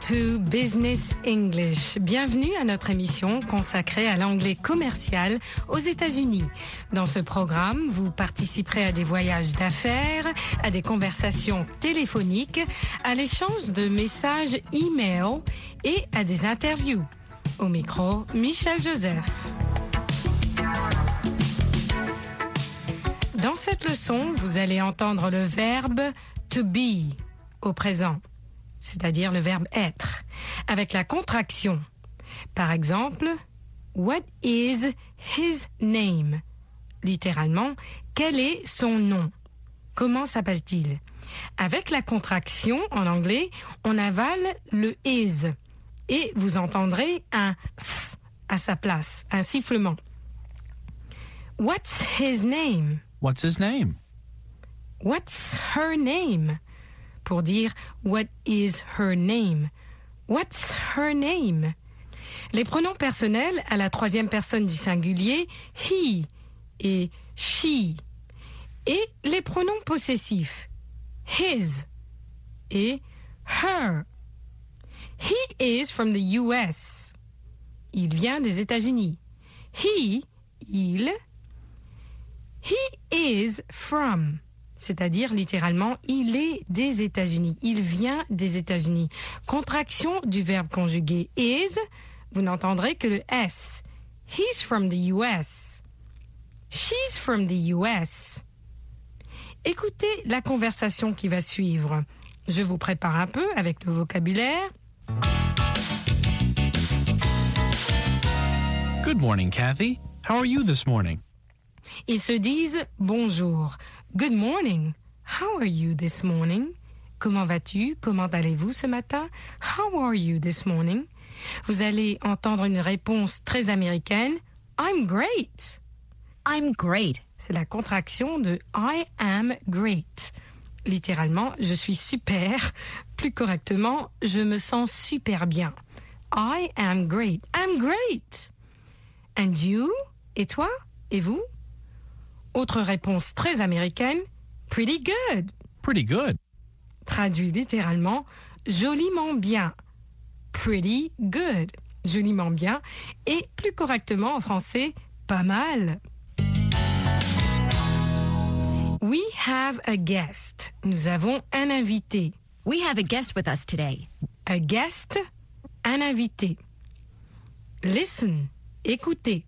To Business English. Bienvenue à notre émission consacrée à l'anglais commercial aux États-Unis. Dans ce programme, vous participerez à des voyages d'affaires, à des conversations téléphoniques, à l'échange de messages e-mail et à des interviews. Au micro, Michel Joseph. Dans cette leçon, vous allez entendre le verbe to be au présent c'est-à-dire le verbe être, avec la contraction. Par exemple, What is his name? Littéralement, quel est son nom? Comment s'appelle-t-il? Avec la contraction en anglais, on avale le is et vous entendrez un s à sa place, un sifflement. What's his name? What's his name? What's her name? Pour dire What is her name? What's her name? Les pronoms personnels à la troisième personne du singulier, he et she. Et les pronoms possessifs, his et her. He is from the US. Il vient des États-Unis. He, il. He is from c'est-à-dire littéralement il est des États-Unis, il vient des États-Unis. Contraction du verbe conjugué is, vous n'entendrez que le S. He's from the US. She's from the US. Écoutez la conversation qui va suivre. Je vous prépare un peu avec le vocabulaire. Good morning, Kathy. How are you this morning? Ils se disent bonjour. Good morning. How are you this morning? Comment vas-tu? Comment allez-vous ce matin? How are you this morning? Vous allez entendre une réponse très américaine. I'm great. I'm great. C'est la contraction de I am great. Littéralement, je suis super. Plus correctement, je me sens super bien. I am great. I'm great. And you? Et toi? Et vous? Autre réponse très américaine, pretty good. Pretty good. Traduit littéralement, joliment bien. Pretty good. Joliment bien. Et plus correctement en français, pas mal. We have a guest. Nous avons un invité. We have a guest with us today. A guest, un invité. Listen, écoutez.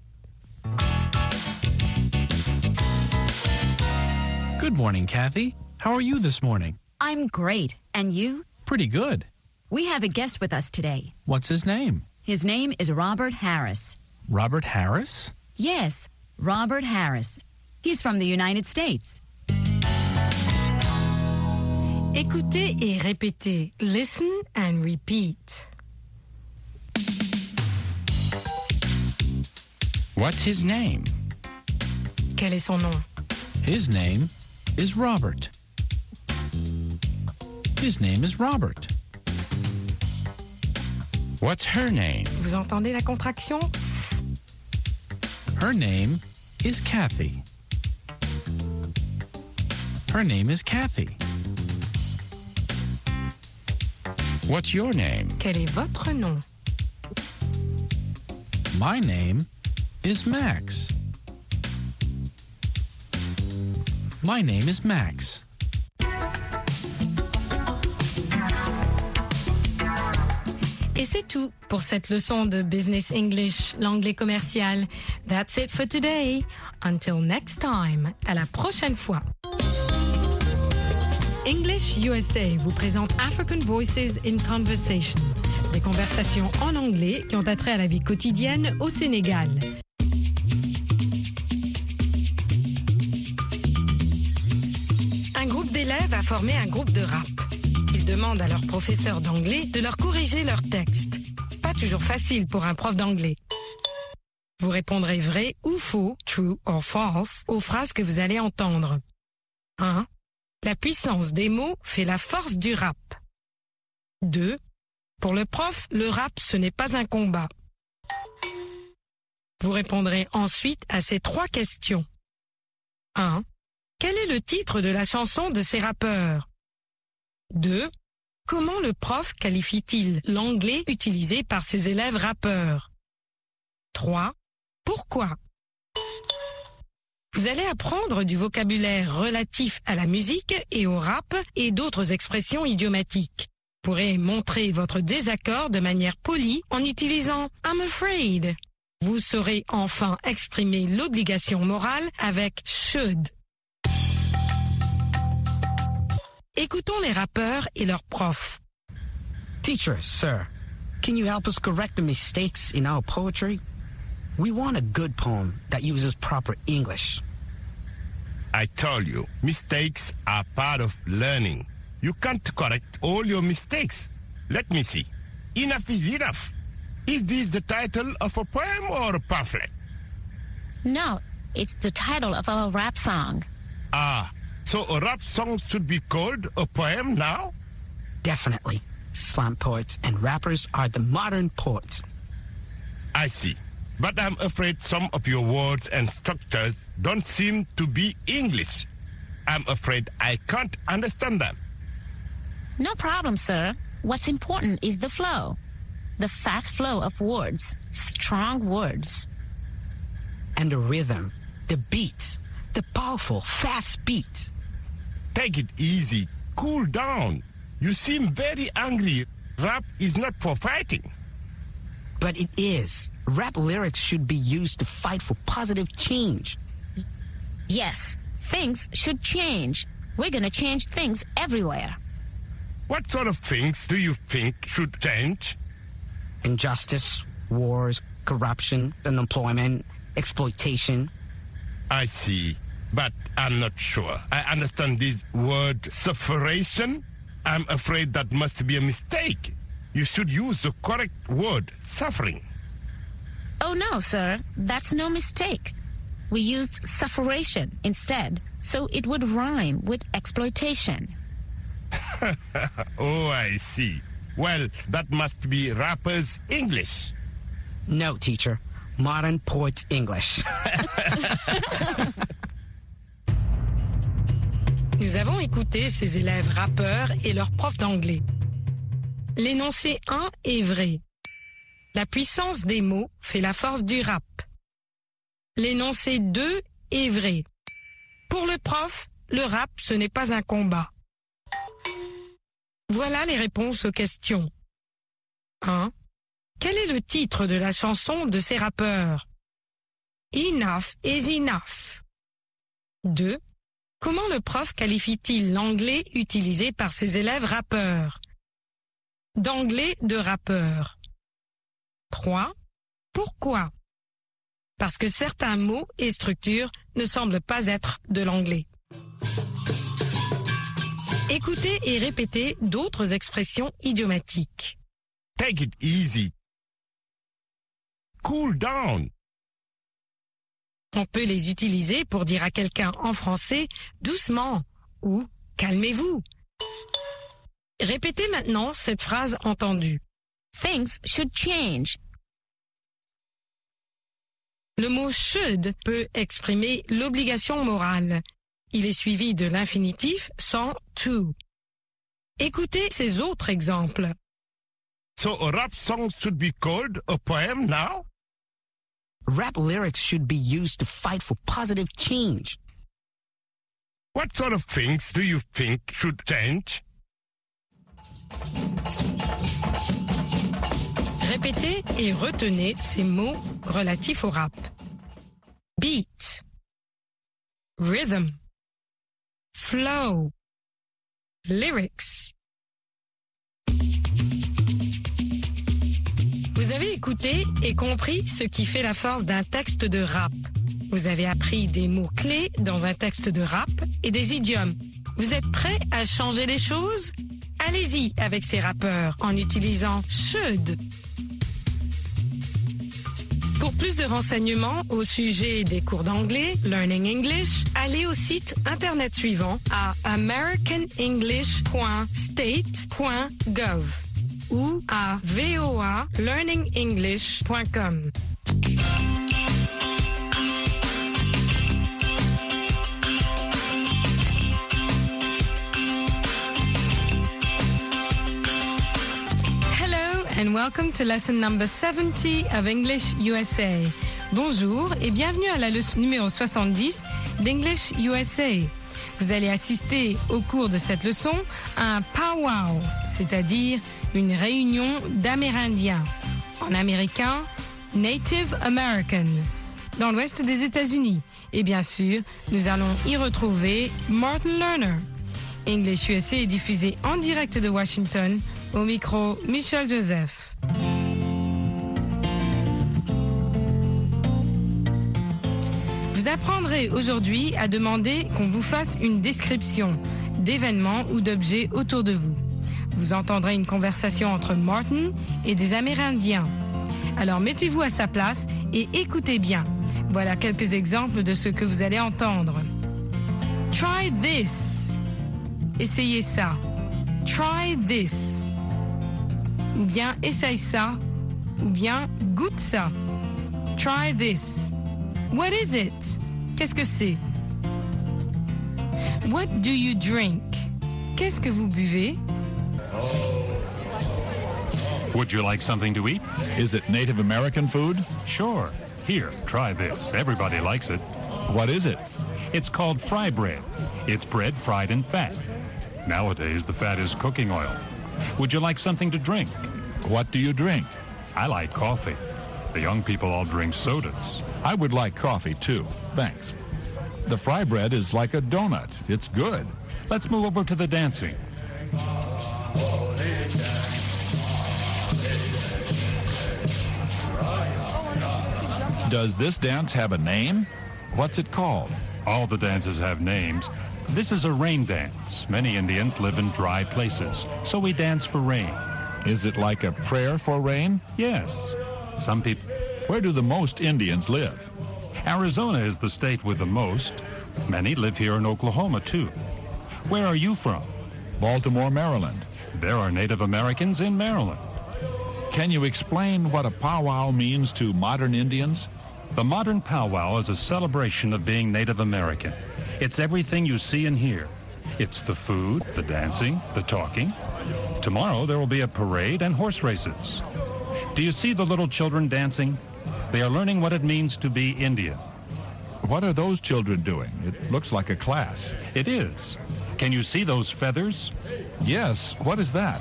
Good morning, Kathy. How are you this morning? I'm great. And you? Pretty good. We have a guest with us today. What's his name? His name is Robert Harris. Robert Harris? Yes, Robert Harris. He's from the United States. Écoutez et répétez. Listen and repeat. What's his name? Quel est son nom? His name is Robert. His name is Robert. What's her name? Vous entendez la contraction? Her name is Kathy. Her name is Kathy. What's your name? Quel est votre nom? My name is Max. My name is Max. Et c'est tout pour cette leçon de Business English, l'anglais commercial. That's it for today. Until next time. À la prochaine fois. English USA vous présente African Voices in Conversation. Des conversations en anglais qui ont attrait à la vie quotidienne au Sénégal. Formé un groupe de rap. Ils demandent à leur professeur d'anglais de leur corriger leurs textes. Pas toujours facile pour un prof d'anglais. Vous répondrez vrai ou faux, true or false, aux phrases que vous allez entendre. 1. La puissance des mots fait la force du rap. 2. Pour le prof, le rap, ce n'est pas un combat. Vous répondrez ensuite à ces trois questions. 1. Quel est le titre de la chanson de ces rappeurs? 2. Comment le prof qualifie-t-il l'anglais utilisé par ses élèves rappeurs? 3. Pourquoi? Vous allez apprendre du vocabulaire relatif à la musique et au rap et d'autres expressions idiomatiques. Vous pourrez montrer votre désaccord de manière polie en utilisant I'm afraid. Vous saurez enfin exprimer l'obligation morale avec should. Écoutons les rappeurs et leurs profs. Teacher, sir, can you help us correct the mistakes in our poetry? We want a good poem that uses proper English. I told you, mistakes are part of learning. You can't correct all your mistakes. Let me see. Enough is enough. Is this the title of a poem or a pamphlet? No, it's the title of our rap song. Ah, so a rap song should be called a poem now? Definitely. Slam poets and rappers are the modern poets. I see. But I'm afraid some of your words and structures don't seem to be English. I'm afraid I can't understand them. No problem, sir. What's important is the flow. The fast flow of words, strong words. And the rhythm, the beats, the powerful, fast beats. Take it easy. Cool down. You seem very angry. Rap is not for fighting. But it is. Rap lyrics should be used to fight for positive change. Yes, things should change. We're gonna change things everywhere. What sort of things do you think should change? Injustice, wars, corruption, unemployment, exploitation. I see, but I'm not sure. I understand this word sufferation. I'm afraid that must be a mistake. You should use the correct word, suffering. Oh no, sir, that's no mistake. We used sufferation instead, so it would rhyme with exploitation. oh, I see. Well, that must be rappers' English. No, teacher. Modern poets English. Nous avons écouté ces élèves rappeurs et leurs profs d'anglais. L'énoncé 1 est vrai. La puissance des mots fait la force du rap. L'énoncé 2 est vrai. Pour le prof, le rap, ce n'est pas un combat. Voilà les réponses aux questions. 1. Quel est le titre de la chanson de ces rappeurs? Enough is enough. 2. Comment le prof qualifie-t-il l'anglais utilisé par ses élèves rappeurs? D'anglais de rappeur. 3. Pourquoi? Parce que certains mots et structures ne semblent pas être de l'anglais. Écoutez et répétez d'autres expressions idiomatiques. Take it easy. Cool down. On peut les utiliser pour dire à quelqu'un en français doucement ou calmez-vous. Répétez maintenant cette phrase entendue. Things should change. Le mot should peut exprimer l'obligation morale. Il est suivi de l'infinitif sans to. Écoutez ces autres exemples. So a rap song should be called a poem now? Rap lyrics should be used to fight for positive change. What sort of things do you think should change? Répétez et retenez ces mots relatifs au rap. Beat, rhythm, flow, lyrics. Vous avez écouté et compris ce qui fait la force d'un texte de rap. Vous avez appris des mots-clés dans un texte de rap et des idiomes. Vous êtes prêts à changer les choses? Allez-y avec ces rappeurs en utilisant should. Pour plus de renseignements au sujet des cours d'anglais, Learning English, allez au site internet suivant à americanenglish.state.gov ou à voalearningenglish.com. and welcome to lesson number 70 of English USA. Bonjour et bienvenue à la leçon numéro 70 d'English USA. Vous allez assister au cours de cette leçon à un powwow, c'est-à-dire une réunion d'Amérindiens. En américain, Native Americans, dans l'ouest des États-Unis. Et bien sûr, nous allons y retrouver Martin Lerner. English USA est diffusé en direct de Washington. Au micro, Michel Joseph. Vous apprendrez aujourd'hui à demander qu'on vous fasse une description d'événements ou d'objets autour de vous. Vous entendrez une conversation entre Martin et des Amérindiens. Alors mettez-vous à sa place et écoutez bien. Voilà quelques exemples de ce que vous allez entendre. Try this. Essayez ça. Try this. Ou bien essaye ça. Ou bien goûte ça. Try this. What is it? Qu'est-ce que c'est? What do you drink? Qu'est-ce que vous buvez? Would you like something to eat? Is it Native American food? Sure. Here, try this. Everybody likes it. What is it? It's called fry bread. It's bread fried in fat. Nowadays, the fat is cooking oil. Would you like something to drink? What do you drink? I like coffee. The young people all drink sodas. I would like coffee too. Thanks. The fry bread is like a donut. It's good. Let's move over to the dancing. Does this dance have a name? What's it called? All the dances have names. This is a rain dance. Many Indians live in dry places, so we dance for rain. Is it like a prayer for rain? Yes. Some people. Where do the most Indians live? Arizona is the state with the most. Many live here in Oklahoma, too. Where are you from? Baltimore, Maryland. There are Native Americans in Maryland. Can you explain what a powwow means to modern Indians? The modern powwow is a celebration of being Native American. It's everything you see and hear. It's the food, the dancing, the talking. Tomorrow there will be a parade and horse races. Do you see the little children dancing? They are learning what it means to be Indian. What are those children doing? It looks like a class. It is. Can you see those feathers? Yes, what is that?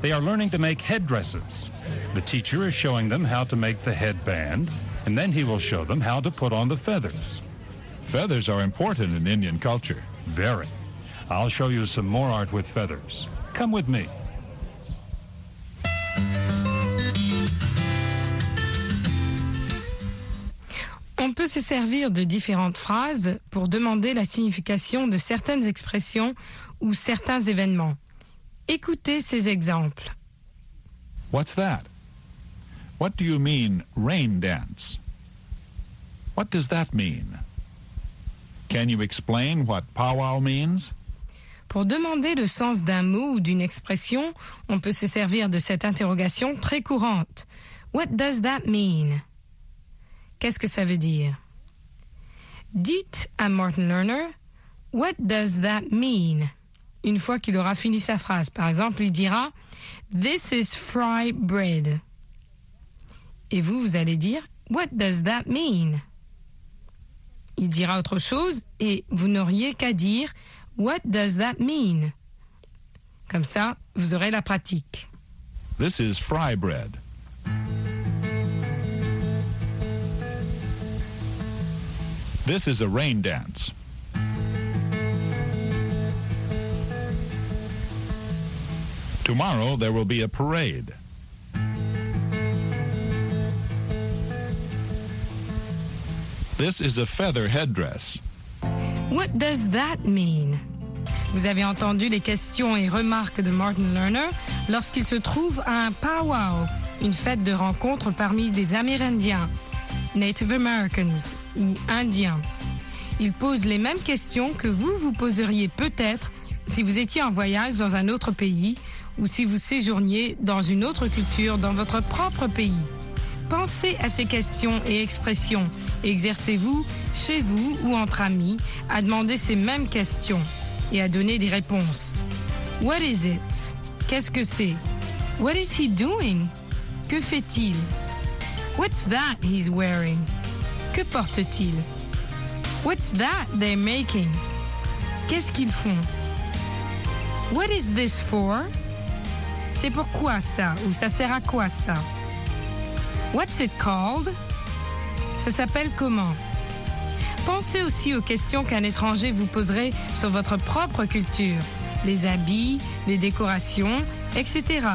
They are learning to make headdresses. The teacher is showing them how to make the headband, and then he will show them how to put on the feathers. Feathers are important in Indian culture. Very. I'll show you some more art with feathers. Come with me. Peut se servir de différentes phrases pour demander la signification de certaines expressions ou certains événements. Écoutez ces exemples. What's that? What do you mean, rain dance? What does that mean? Can you explain what powwow means? Pour demander le sens d'un mot ou d'une expression, on peut se servir de cette interrogation très courante. What does that mean? Qu'est-ce que ça veut dire? Dites à Martin Lerner, What does that mean? Une fois qu'il aura fini sa phrase. Par exemple, il dira, This is fry bread. Et vous, vous allez dire, What does that mean? Il dira autre chose et vous n'auriez qu'à dire, What does that mean? Comme ça, vous aurez la pratique. This is fry bread. This is a rain dance. Tomorrow there will be a parade. This is a feather headdress. What does that mean? Vous avez entendu les questions et remarques de Martin Lerner lorsqu'il se trouve à un powwow, une fête de rencontre parmi des Amérindiens, Native Americans ou Indiens. Il pose les mêmes questions que vous vous poseriez peut-être si vous étiez en voyage dans un autre pays ou si vous séjourniez dans une autre culture dans votre propre pays. Pensez à ces questions et expressions exercez-vous, chez vous ou entre amis, à demander ces mêmes questions et à donner des réponses. What is it? Qu'est-ce que c'est? What is he doing? Que fait-il? What's that he's wearing? Que porte-t-il? What's that they're making? Qu'est-ce qu'ils font? What is this for? C'est pourquoi ça? Ou ça sert à quoi ça? What's it called? Ça s'appelle comment? Pensez aussi aux questions qu'un étranger vous poserait sur votre propre culture, les habits, les décorations, etc.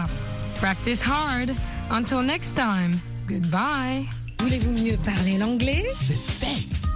Practice hard. Until next time. Goodbye. Voulez-vous mieux parler l'anglais? C'est fait.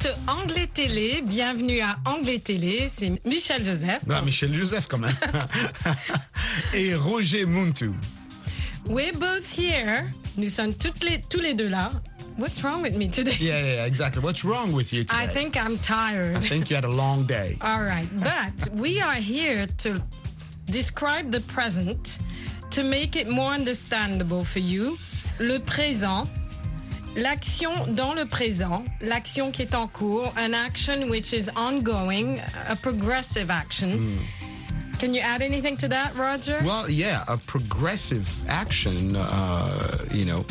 To Anglais Télé. Bienvenue à Anglais Télé. C'est Michel Joseph. Ah, Michel Joseph quand même. et Roger Muntu. We're both here. Nous sommes toutes les, tous les deux là. What's wrong with me today? Yeah, yeah, yeah, exactly. What's wrong with you today? I think I'm tired. I think you had a long day. All right, but we are here to describe the present to make it more understandable for you. Le présent, l'action dans le présent, l'action qui est en cours, an action which is ongoing, a progressive action. Can you add anything to that, Roger? Well, yeah, a progressive action, uh, you know,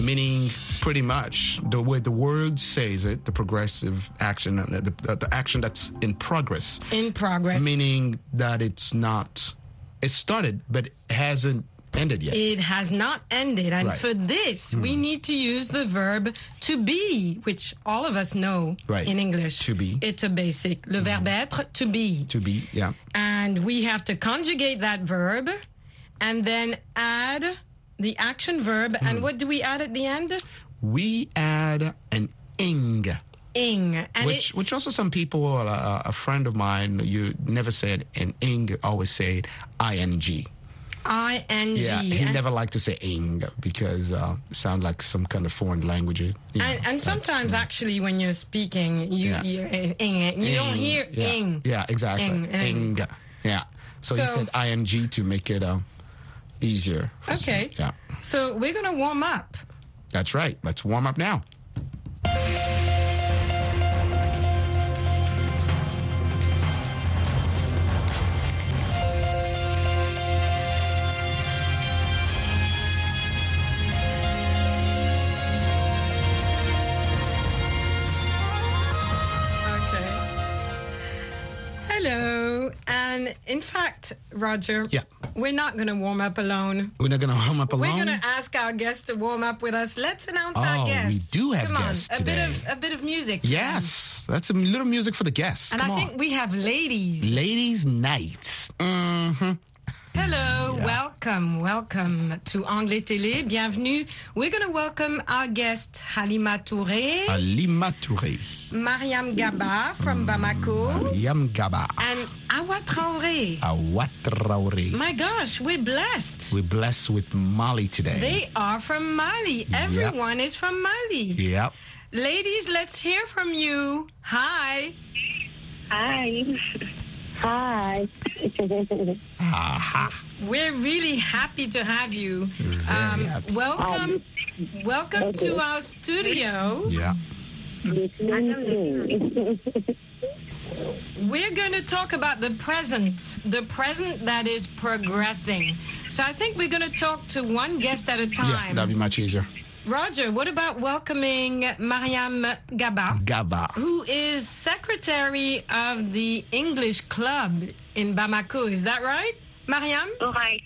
meaning pretty much the way the word says it, the progressive action, uh, the, the, the action that's in progress, In progress. meaning that it's not, it started, but it hasn't ended yet. It has not ended. And Right. for this, we need to use the verb to be, which all of us know Right. in English. To be. It's a basic. Le verbe être, to be. to be, yeah. And we have to conjugate that verb and then add the action verb. Hmm. And what do we add at the end? We add an ing. Ing. And which, it, which also some people, uh, a friend of mine, you never said an ing, always said ing. I-N-G. Yeah, he and, never liked to say ing because uh, it sounds like some kind of foreign language. you know, and, and sometimes uh, actually when you're speaking, you, Yeah. you, ing, you don't hear yeah. ing. Yeah, exactly. Ing, ing. Ing. Yeah. So, he said ing to make it uh, easier. for some- Okay. Yeah, So we're going to warm up. that's right. Let's warm up now. And in fact, Roger, Yeah. we're not going to warm up alone. We're not going to warm up alone. We're going to ask our guests to warm up with us. Let's announce Oh, our guests. we do have Come on, guests a bit of a bit of music. Yes, that's a little music for the guests. And Come I on. think we have ladies. Ladies' nights. hmm Hello, welcome, welcome to Anglais Télé. Bienvenue. We're going to welcome our guest Halima Touré, Alima Touré. Mariam Gaba from mm, Bamako, Yam Gaba. and Awa Traoré. Awatraore. My gosh, we're blessed. We're blessed with Mali today. They are from Mali. Everyone is from Mali. Yep. Ladies, let's hear from you. Hi. Hi. Hi. Aha. We're really happy to have you. Um, happy. welcome, welcome to our studio. Yeah. We're going to talk about the present, the present that is progressing. So I think we're going to talk to one guest at a time. Yeah, time. that'd be much easier. Roger, what about welcoming Mariam Gaba? Gaba. who is secretary of the English Club in Bamako. Is that right, Mariam? All right.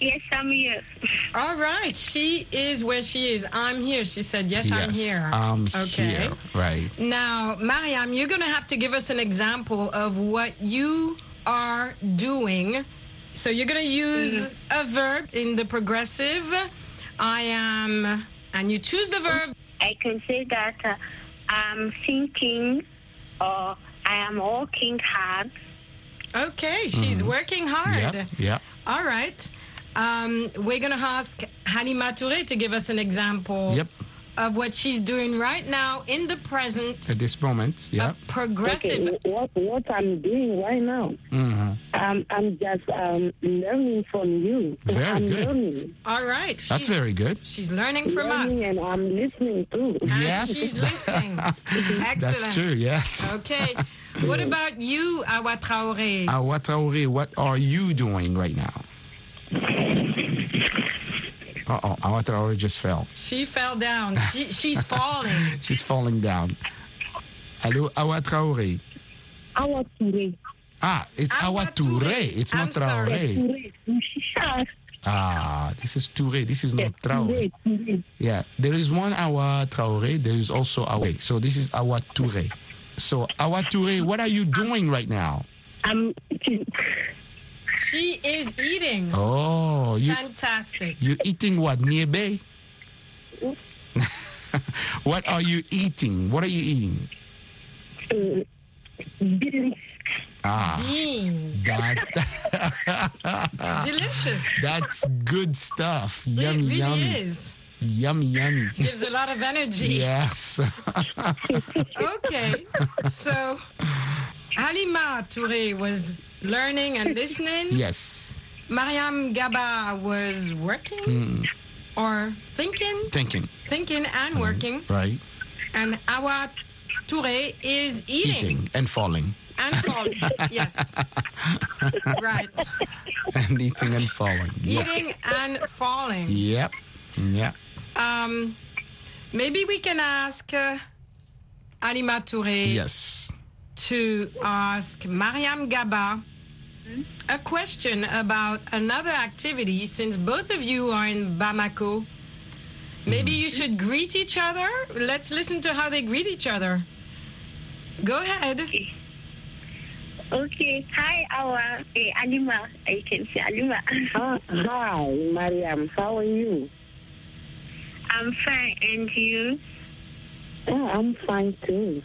Yes, I'm here. All right. She is where she is. I'm here. She said, Yes, I'm here. I'm okay. here. Right. Now, Mariam, you're going to have to give us an example of what you are doing So you're going to use mm-hmm. a verb in the progressive. I am, and you choose the verb. I can say that uh, I'm thinking or I am working hard. Okay, she's working hard. Yeah. Yep. All right. Um, we're going to ask Halima Touré to give us an example Yep. Of what she's doing right now in the present. At this moment. Yep. Progressive. Okay, what what I'm doing right now, hmm um, I'm just um, learning from you. Very I'm good. learning, All right. That's she's, very good. she's learning from us. and I'm listening too. And Yes. she's listening. Excellent. That's true. Yes. Okay. What about you, Awa Traoré? Awa Traoré, what are you doing right now? Uh oh, Awa Traoré just fell. She fell down. She, she's falling. She's falling down. Hello, Awa Traoré. Awa Touré. Ah, it's Awa, Awa Touré. Touré. It's I'm not sorry. Traoré. Touré. Ah, this is Touré. This is not Traoré. Touré. Touré. Yeah, there is one Awa Traoré. There is also Awa. So this is Awa Touré. So Awa Touré, what are you doing right now? I'm She is eating. Oh, you Fantastic. You're eating what? Niebe? what are you eating? What are you eating? uh, beans. Ah, Beans. that Delicious. that's good stuff. It Yummy, really yummy, is. yummy, yummy. Gives a lot of energy. Yes. Okay. So Halima Touré was learning and listening. yes. Mariam Gaba was working Hmm. or thinking, Thinking. thinking and working. Right. And Awa Touré is eating, Eating and falling. and falling. yes. Right. And eating and falling. Eating and falling. Yep. Yeah. Um, maybe we can ask uh, Alima Touré Yes. To ask Mariam Gaba a question about another activity since both of you are in Bamako. Maybe you should greet each other. Let's listen to how they greet each other. Go ahead. Okay. Hi, our Hey, Alima. I can say Alima. Ah, hi, Mariam. How are you? I'm fine. And you? Ah, I'm fine too.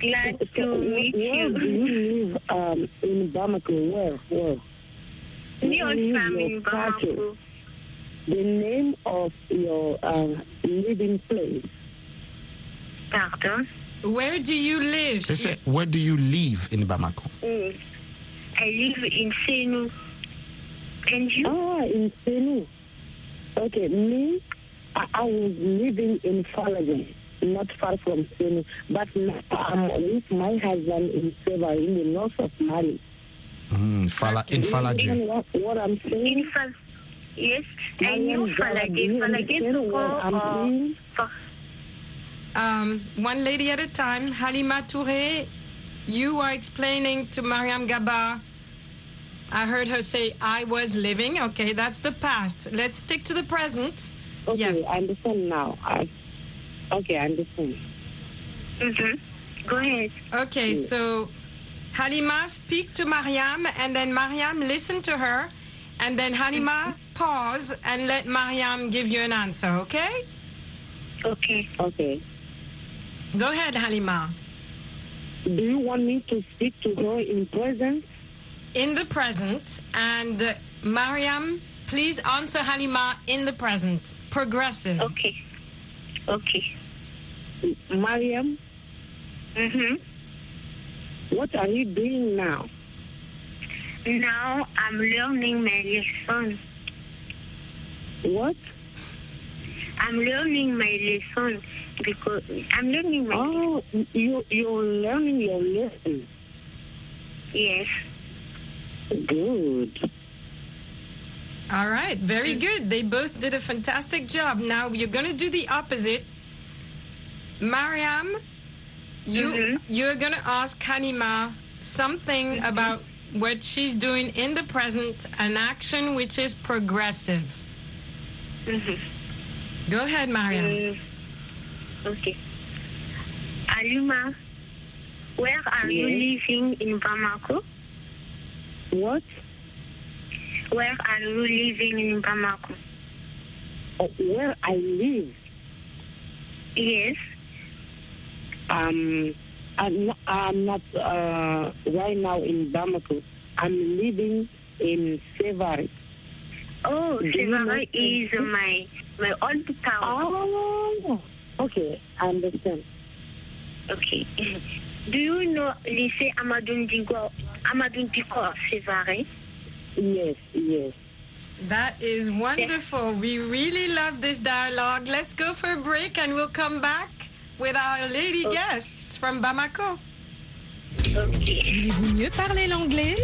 Glad So, to where, meet where do you. you live um, in Bamako? Where? Where? Me Where is also in? Bamako. The name of your uh, living place. Pardon? Where do you live? They say, where do you live in Bamako? Mm. I live in Senou. And you? Ah, in Senou. Okay, me, I, I was living in Falagan, not far from Senou. But now I'm with my husband in Seva, in the north of Mali. Mm, Fala, in You Faladié. understand What, what I'm saying? In Fal- yes, I Mariam knew Gaba, do you Faladié understand to what go or Um, one lady at a time. Halima Touré, you are explaining to Mariam Gaba. I heard her say, I was living. Okay, that's the past. Let's stick to the present. Okay, Yes. I understand now. I, okay, I understand. Mm-hmm. Go ahead. Okay, so Halima, speak to Mariam, and then Mariam, listen to her, and then Halima, pause and let Mariam give you an answer, okay? Okay. Okay. Go ahead, Halima. Do you want me to speak to her in present? In the present, and uh, Mariam, please answer Halima in the present. Progressive. Okay. Okay. Mariam, Mm-hmm. what are you doing now? Now I'm learning my lesson. What? I'm learning my lesson because I'm learning my Oh, you, you're learning your lesson. yes. Good. All right, very good. They both did a fantastic job. Now you're going to do the opposite. Mariam, you you're going to ask Kanima something about what she's doing in the present, an action which is progressive. Mm-hmm. Go ahead, Mariam. Mm, okay. Alima, where are you living in Bamako? What? Where are you living in Bamako? Uh, where I live, Yes. Um, I'm not, I'm not uh, right now in Bamako. I'm living in Sevary. Oh, Do you know- Sevare is my my old town. Oh, okay, I understand. Okay. Do you know lycée Amadou Ndigo, Amadou Ndiko Sevare? Yes, yes. That is wonderful. We really love this dialogue. Let's go for a break and we'll come back with our lady guests from Bamako. Voulez-vous mieux parler l'anglais?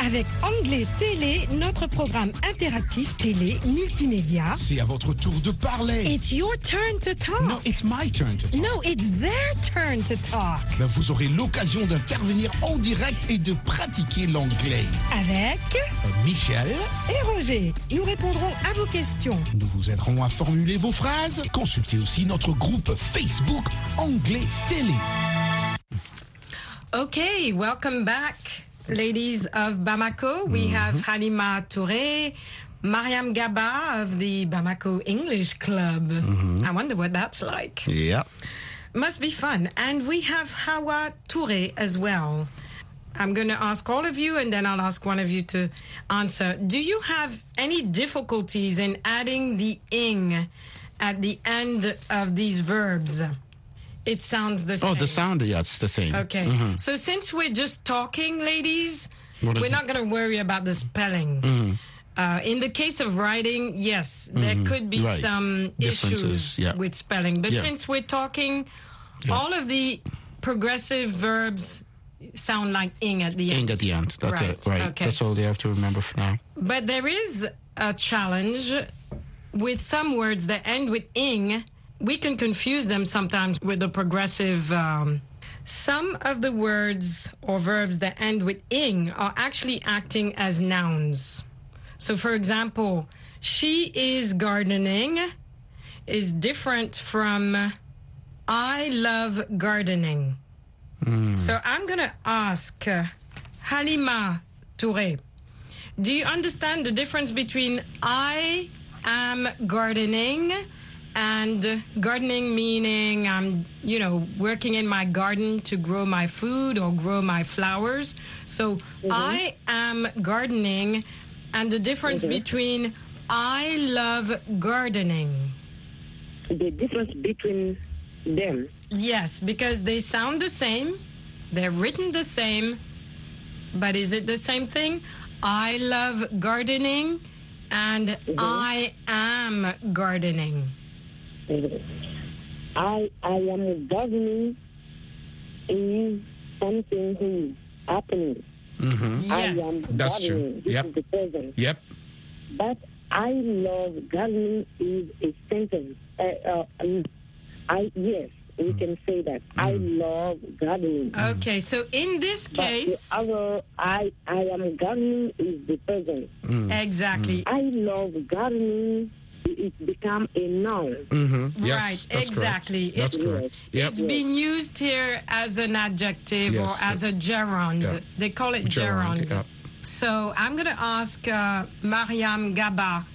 Avec Anglais Télé, notre programme interactif télé multimédia. C'est à votre tour de parler. It's your turn to talk. No, it's my turn to talk. No, it's their turn to talk. Ben, vous aurez l'occasion d'intervenir en direct et de pratiquer l'anglais. Avec Michel, et Roger, nous répondrons à vos questions. nous vous aiderons à formuler vos phrases. Consultez aussi notre groupe Facebook Anglais Télé. Okay, welcome back, ladies of Bamako. We mm-hmm. have Halima Touré, Mariam Gaba of the Bamako English Club. Mm-hmm. I wonder what that's like. Yeah. Must be fun. And we have Hawa Touré as well. I'm going to ask all of you and then I'll ask one of you to answer. Do you have any difficulties in adding the ing at the end of these verbs? It sounds the same. Oh, the sound, yeah, it's the same. Okay. Mhm. So since we're just talking, ladies, we're it? not going to worry about the spelling. Mhm. Uh, in the case of writing, yes, there Mhm. could be Right. some issues yeah. with spelling. But Yeah. since we're talking, all of the progressive verbs sound like ing at the end. Ing at the end. That's it. Right. Okay. That's all you have to remember for now. But there is a challenge with some words that end with ing. We can confuse them sometimes with the progressive. Um, some of the words or verbs that end with ing are actually acting as nouns. So, for example, she is gardening is different from I love gardening. So, I'm going to ask uh, Halima Touré. Do you understand the difference between I am gardening and gardening meaning I'm, you know, working in my garden to grow my food or grow my flowers? So mm-hmm. I am gardening and the difference mm-hmm. between I love gardening. The difference between them. Yes, because they sound the same, they're written the same, but is it the same thing? I love gardening and mm-hmm. I am gardening. I I am gardening is something who is happening. Mm-hmm. I Yes. am That's true. gardening. This Yep. is the present. Yep. But I love gardening is a sentence. Uh, uh, um, I yes, we Mm. can say that. I love gardening. Okay, so in this But case, the other I I am gardening is the present. exactly. I love gardening. It become a noun. Mm-hmm. Yes, right, that's exactly. Correct. That's It's- correct. Yep. It's been used here as an adjective Yes, or as a gerund. Yeah. They call it Gerund, gerund. yeah. So I'm going to ask uh, Mariam Gaba.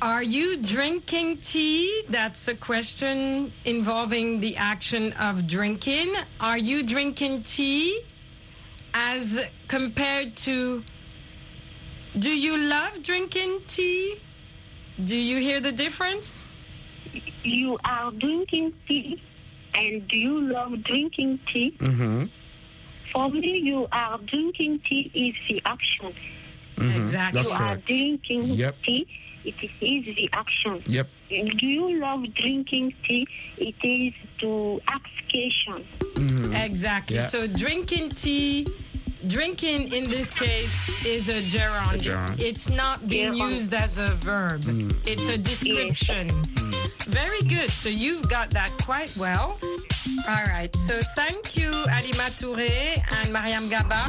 Are you drinking tea? That's a question involving the action of drinking. Are you drinking tea as compared to do you love drinking tea? Do you hear the difference? You are drinking tea, and do you love drinking tea? Mm-hmm. For me, you are drinking tea is the action. Exactly. That's you correct. are drinking Yep. tea, it is the action. Yep. Do you love drinking tea? It is to ask question. Exactly. Yeah. So drinking tea, drinking in this case is a gerund. A gerund. It's not being Gerund. used as a verb. Mm. It's a description. Mm. Very good. So you've got that quite well. All right. So thank you, Alima Touré and Mariam Gaba.